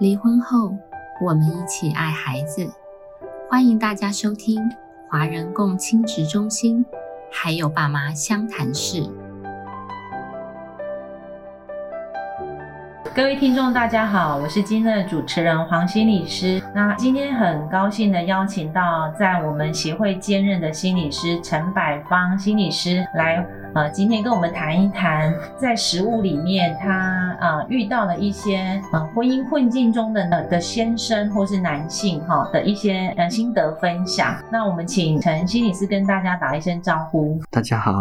离婚后，我们一起爱孩子。欢迎大家收听华人共亲职中心，还有爸妈相谈室。各位听众，大家好，我是今天的主持人黄心理师。那今天很高兴的邀请到在我们协会兼任的心理师陈百芳心理师来。呃，今天跟我们谈一谈，在食物里面，他呃遇到了一些呃婚姻困境中的的先生或是男性哈的一些呃心得分享。那我们请陈心理师跟大家打一声招呼。大家好。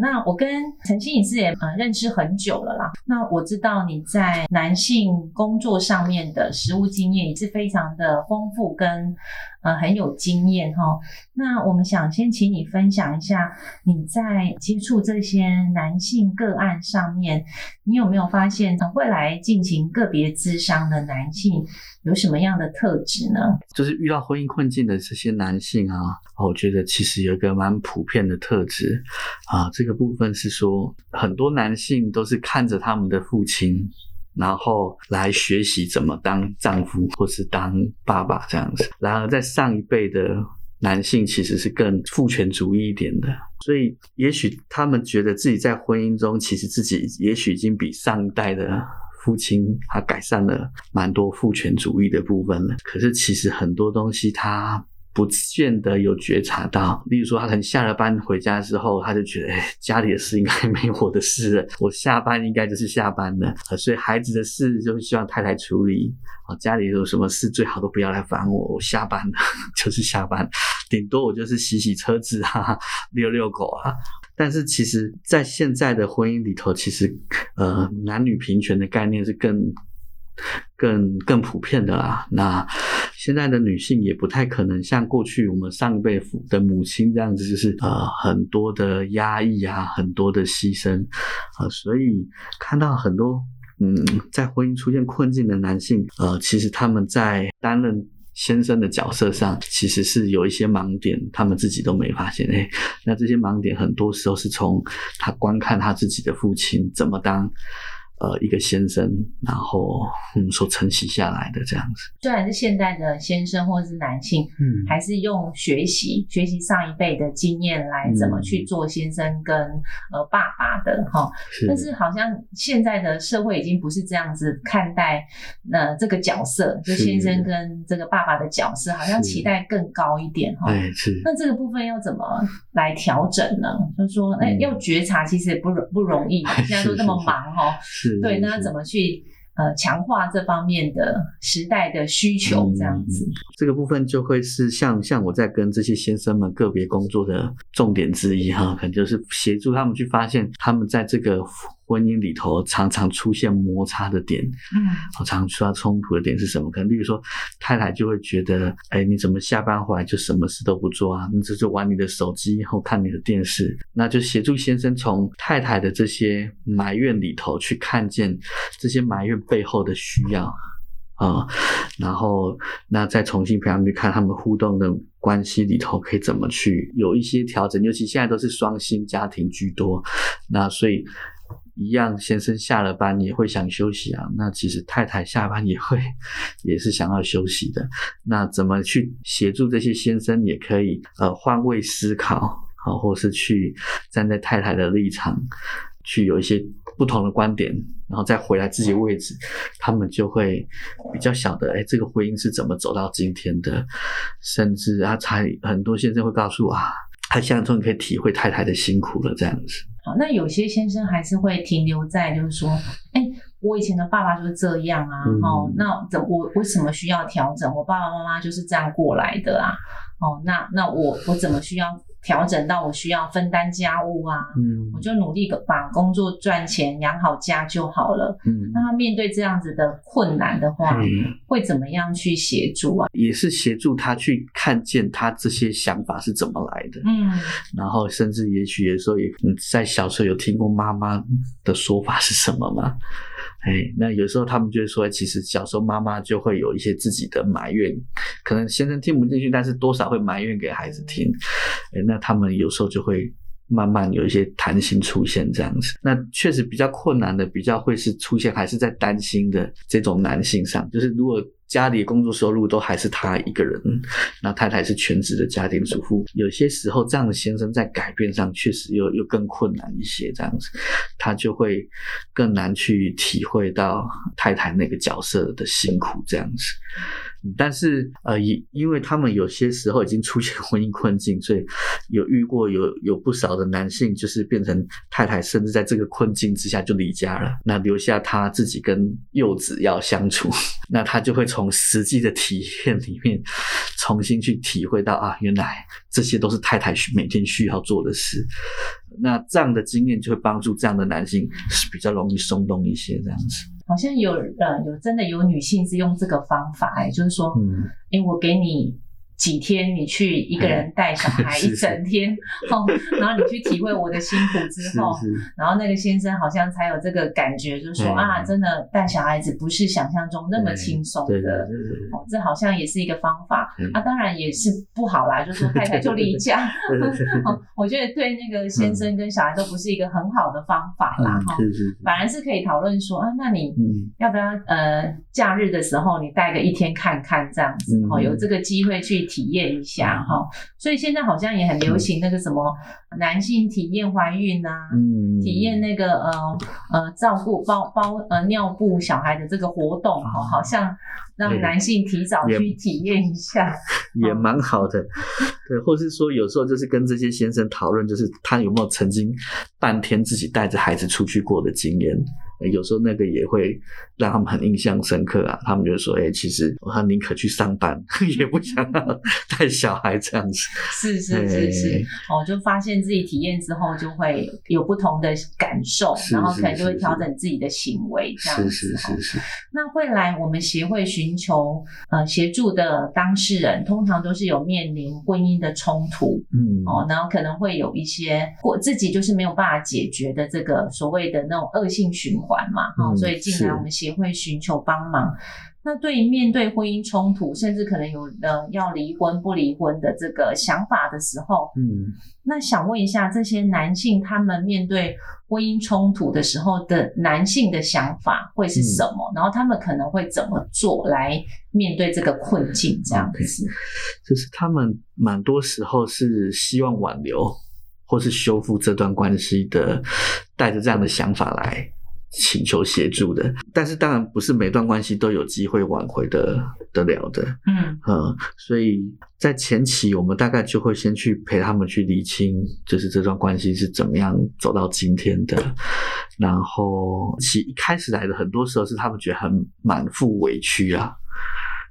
那我跟陈心理师也呃认识很久了啦。那我知道你在男性工作上面的实务经验也是非常的丰富跟。呃，很有经验哈。那我们想先请你分享一下，你在接触这些男性个案上面，你有没有发现会来进行个别咨商的男性有什么样的特质呢？就是遇到婚姻困境的这些男性啊，我觉得其实有一个蛮普遍的特质啊，这个部分是说，很多男性都是看着他们的父亲。然后来学习怎么当丈夫或是当爸爸这样子。然而，在上一辈的男性其实是更父权主义一点的，所以也许他们觉得自己在婚姻中，其实自己也许已经比上一代的父亲他改善了蛮多父权主义的部分了。可是，其实很多东西他。不见得有觉察到，例如说，他可能下了班回家之后，他就觉得，哎，家里的事应该 没我的事了，我下班应该就是下班了，所以孩子的事就希望太太处理，啊，家里有什么事最好都不要来烦我，我下班了 就是下班，顶多我就是洗洗车子啊，遛遛狗啊。但是其实，在现在的婚姻里头，其实，呃，男女平权的概念是更。更更普遍的啦，那现在的女性也不太可能像过去我们上一辈的母亲这样子，就是呃很多的压抑啊，很多的牺牲啊，所以看到很多嗯在婚姻出现困境的男性，呃，其实他们在担任先生的角色上，其实是有一些盲点，他们自己都没发现。哎，那这些盲点很多时候是从他观看他自己的父亲怎么当。呃，一个先生，然后嗯，所承袭下来的这样子，虽然是现代的先生或者是男性，嗯，还是用学习学习上一辈的经验来怎么去做先生跟呃爸爸的哈，但是好像现在的社会已经不是这样子看待那这个角色，就先生跟这个爸爸的角色，好像期待更高一点哈。对，是。那这个部分要怎么来调整呢？就是说，哎，要觉察其实也不容不容易，现在都这么忙哈。对，那怎么去呃强化这方面的时代的需求？这样子，这个部分就会是像像我在跟这些先生们个别工作的重点之一哈，可能就是协助他们去发现他们在这个。婚姻里头常常出现摩擦的点，嗯，常常出现冲突的点是什么？可能比如说太太就会觉得，哎，你怎么下班回来就什么事都不做啊？你只是玩你的手机或看你的电视？那就协助先生从太太的这些埋怨里头去看见这些埋怨背后的需要啊，然后那再重新培养去看他们互动的关系里头可以怎么去有一些调整，尤其现在都是双薪家庭居多，那所以。一样，先生下了班也会想休息啊。那其实太太下班也会，也是想要休息的。那怎么去协助这些先生，也可以呃换位思考，好，或是去站在太太的立场，去有一些不同的观点，然后再回来自己位置，他们就会比较晓得，哎，这个婚姻是怎么走到今天的。甚至啊，才很多先生会告诉我啊，他现在终于可以体会太太的辛苦了，这样子。好，那有些先生还是会停留在，就是说，哎，我以前的爸爸就是这样啊，哦，那怎我为什么需要调整？我爸爸妈妈就是这样过来的啊，哦，那那我我怎么需要？调整到我需要分担家务啊，嗯，我就努力把工作赚钱养好家就好了。嗯，那他面对这样子的困难的话，会怎么样去协助啊？也是协助他去看见他这些想法是怎么来的。嗯，然后甚至也许有时候也在小时候有听过妈妈的说法是什么吗？哎，那有时候他们就会说，其实小时候妈妈就会有一些自己的埋怨，可能先生听不进去，但是多少会埋怨给孩子听。哎，那他们有时候就会慢慢有一些弹性出现这样子。那确实比较困难的，比较会是出现还是在担心的这种男性上，就是如果。家里工作收入都还是他一个人，那太太是全职的家庭主妇。有些时候，这样的先生在改变上确实又又更困难一些，这样子，他就会更难去体会到太太那个角色的辛苦，这样子。但是，呃，因因为他们有些时候已经出现 婚姻困境，所以有遇过有有不少的男性，就是变成太太，甚至在这个困境之下就离家了，那留下他自己跟幼子要相处，那他就会从实际的体验里面重新去体会到啊，原来这些都是太太需每天需要做的事。那这样的经验就会帮助这样的男性是比较容易松动一些，这样子。好像有呃有真的有女性是用这个方法哎，就是说，哎，我给你。几天你去一个人带小孩 一整天，哦，然后你去体会我的辛苦之后，然后那个先生好像才有这个感觉，就是说啊，真的带小孩子不是想象中那么轻松的，哦，这好像也是一个方法。啊，当然也是不好啦，就说太太就离家，哦，我觉得对那个先生跟小孩都不是一个很好的方法啦，哈，反而是可以讨论说啊，那你要不要呃假日的时候你带个一天看看这样子，哦，有这个机会去。体验一下哈，所以现在好像也很流行那个什么男性体验怀孕啊，体验那个呃呃照顾包包呃尿布小孩的这个活动哈，好像让男性提早去体验一下，也蛮好的。对，或是说有时候就是跟这些先生讨论，就是他有没有曾经半天自己带着孩子出去过的经验。有时候那个也会让他们很印象深刻啊，他们就说：“哎，其实他宁可去上班，也不想要带小孩这样子。”是是是是，哦，就发现自己体验之后就会有不同的感受，然后可能就会调整自己的行为这样子。是是是是。那会来我们协会寻求呃协助的当事人，通常都是有面临婚姻的冲突，嗯，哦，然后可能会有一些或自己就是没有办法解决的这个所谓的那种恶性循环。管嘛，哈，所以进来我们协会寻求帮忙。那对于面对婚姻冲突，甚至可能有呃要离婚不离婚的这个想法的时候，嗯，那想问一下这些男性，他们面对婚姻冲突的时候的男性的想法会是什么？然后他们可能会怎么做来面对这个困境？这样子，就是他们蛮多时候是希望挽留或是修复这段关系的，带着这样的想法来。请求协助的，但是当然不是每段关系都有机会挽回的得了的，嗯。嗯，所以在前期我们大概就会先去陪他们去理清，就是这段关系是怎么样走到今天的，然后其一开始来的很多时候是他们觉得很满腹委屈啊，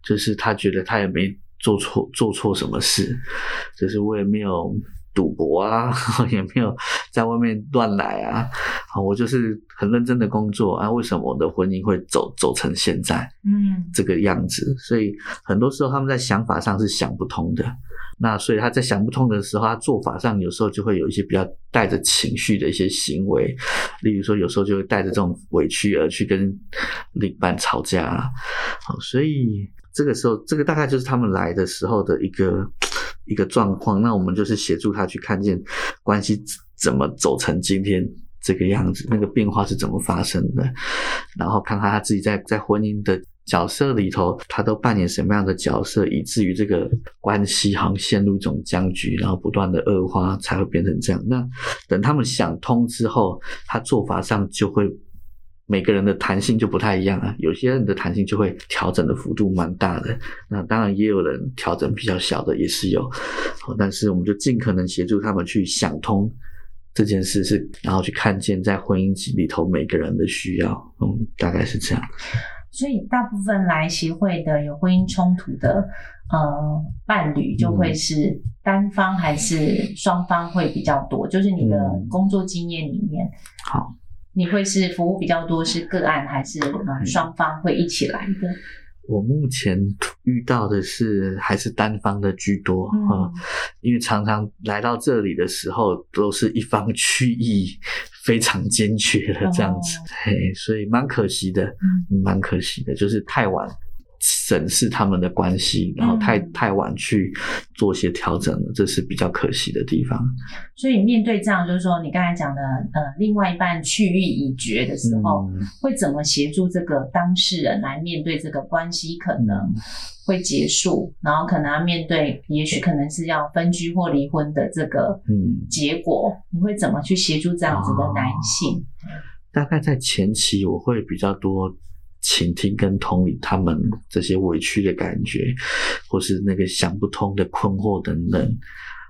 就是他觉得他也没做错做错什么事，就是我也没有。赌博啊，也没有在外面乱来啊，我就是很认真的工作啊。为什么我的婚姻会走走成现在，嗯，这个样子？所以很多时候他们在想法上是想不通的。那所以他在想不通的时候，他做法上有时候就会有一些比较带着情绪的一些行为，例如说有时候就会带着这种委屈而去跟另一半吵架啊。好，所以这个时候，这个大概就是他们来的时候的一个。一个状况，那我们就是协助他去看见关系怎么走成今天这个样子，那个变化是怎么发生的，然后看看他自己在在婚姻的角色里头，他都扮演什么样的角色，以至于这个关系好像陷入一种僵局，然后不断的恶化，才会变成这样。那等他们想通之后，他做法上就会。每个人的弹性就不太一样啊，有些人的弹性就会调整的幅度蛮大的，那当然也有人调整比较小的也是有，但是我们就尽可能协助他们去想通这件事，是然后去看见在婚姻里头每个人的需要，嗯，大概是这样。所以大部分来协会的有婚姻冲突的呃伴侣，就会是单方还是双方会比较多？就是你的工作经验里面，好。你会是服务比较多是个案，还是双方会一起来的？我目前遇到的是还是单方的居多啊，因为常常来到这里的时候，都是一方去意非常坚决的这样子，嘿，所以蛮可惜的，蛮可惜的，就是太晚审视他们的关系，然后太太晚去做些调整了，这是比较可惜的地方。所以面对这样，就是说你刚才讲的，呃，另外一半去意已决的时候，会怎么协助这个当事人来面对这个关系可能会结束，然后可能要面对，也许可能是要分居或离婚的这个结果，你会怎么去协助这样子的男性？大概在前期，我会比较多。倾听跟同理他们这些委屈的感觉，或是那个想不通的困惑等等，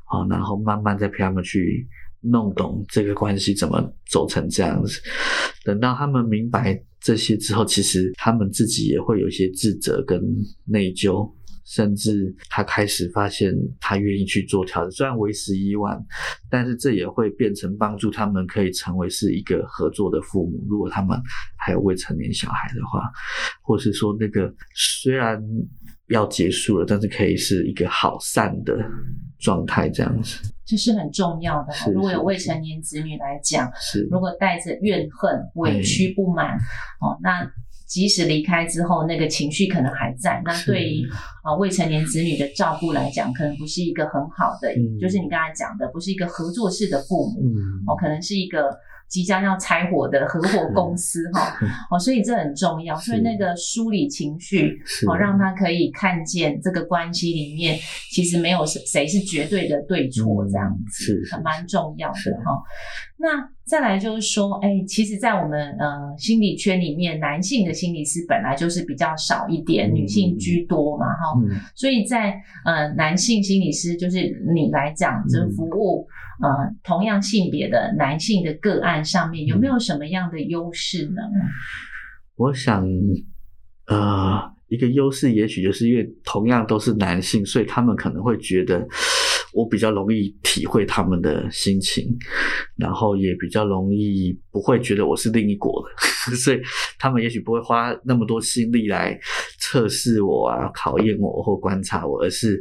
啊，然后慢慢再陪他们去弄懂这个关系怎么走成这样子。等到他们明白这些之后，其实他们自己也会有一些自责跟内疚。甚至他开始发现，他愿意去做调整，虽然为时已晚，但是这也会变成帮助他们可以成为是一个合作的父母。如果他们还有未成年小孩的话，或是说那个虽然要结束了，但是可以是一个好散的状态，这样子，这是很重要的。如果有未成年子女来讲，是如果带着怨恨、委屈、不满，哦，那。即使离开之后，那个情绪可能还在。那对于啊未成年子女的照顾来讲，可能不是一个很好的，就是你刚才讲的，不是一个合作式的父母，哦，可能是一个。即将要拆伙的合伙公司哈哦，所以这很重要。所以那个梳理情绪哦，让他可以看见这个关系里面其实没有谁谁是绝对的对错这样子，是蛮重要的哈。那再来就是说，哎，其实，在我们呃心理圈里面，男性的心理师本来就是比较少一点，女性居多嘛哈。所以在呃男性心理师，就是你来讲，就是服务。呃，同样性别的男性的个案上面有没有什么样的优势呢？我想，呃，一个优势也许就是因为同样都是男性，所以他们可能会觉得我比较容易体会他们的心情，然后也比较容易不会觉得我是另一国的，所以他们也许不会花那么多心力来。测试我啊，考验我或观察我，而是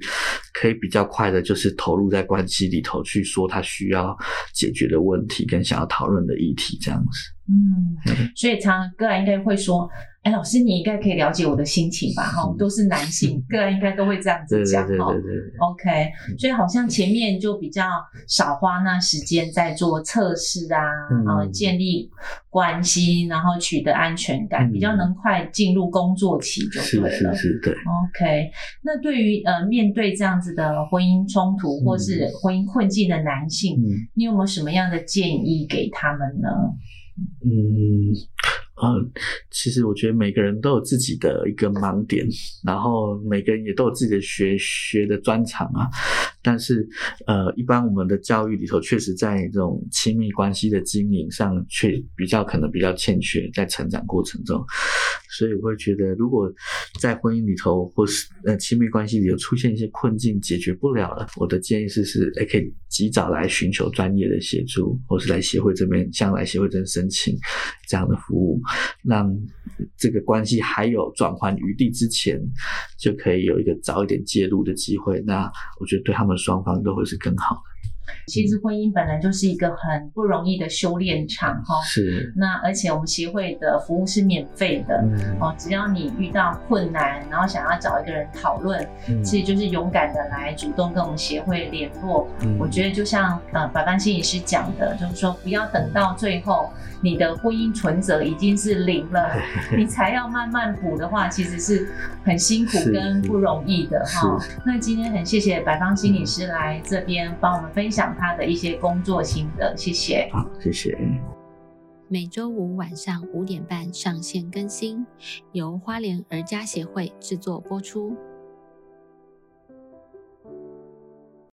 可以比较快的，就是投入在关系里头去说他需要解决的问题跟想要讨论的议题，这样子。嗯，所以常个人应该会说。哎，老师，你应该可以了解我的心情吧？哈，都是男性，个人应该都会这样子讲哈。OK，所以好像前面就比较少花那时间在做测试啊，啊，建立关系，然后取得安全感，比较能快进入工作期就对了。是是是，对。OK，那对于呃面对这样子的婚姻冲突或是婚姻困境的男性，你有没有什么样的建议给他们呢？嗯。嗯，其实我觉得每个人都有自己的一个盲点，然后每个人也都有自己的学学的专长啊。但是，呃，一般我们的教育里头，确实在这种亲密关系的经营上，却比较可能比较欠缺，在成长过程中。所以我会觉得，如果在婚姻里头或是呃亲密关系里有出现一些困境，解决不了了，我的建议是是，可以及早来寻求专业的协助，或是来协会这边向来协会这边申请这样的服务。让这个关系还有转换余地之前，就可以有一个早一点介入的机会。那我觉得对他们双方都会是更好的。其实婚姻本来就是一个很不容易的修炼场，哈。是。那而且我们协会的服务是免费的，哦，只要你遇到困难，然后想要找一个人讨论，其实就是勇敢的来主动跟我们协会联络。我觉得就像呃百般心理师讲的，就是说不要等到最后你的婚姻存折已经是零了，你才要慢慢补的话，其实是很辛苦跟不容易的哈。那今天很谢谢百方心理师来这边帮我们分享。讲他的一些工作心得，谢谢。好，谢谢。每周五晚上五点半上线更新，由花莲儿家协会制作播出。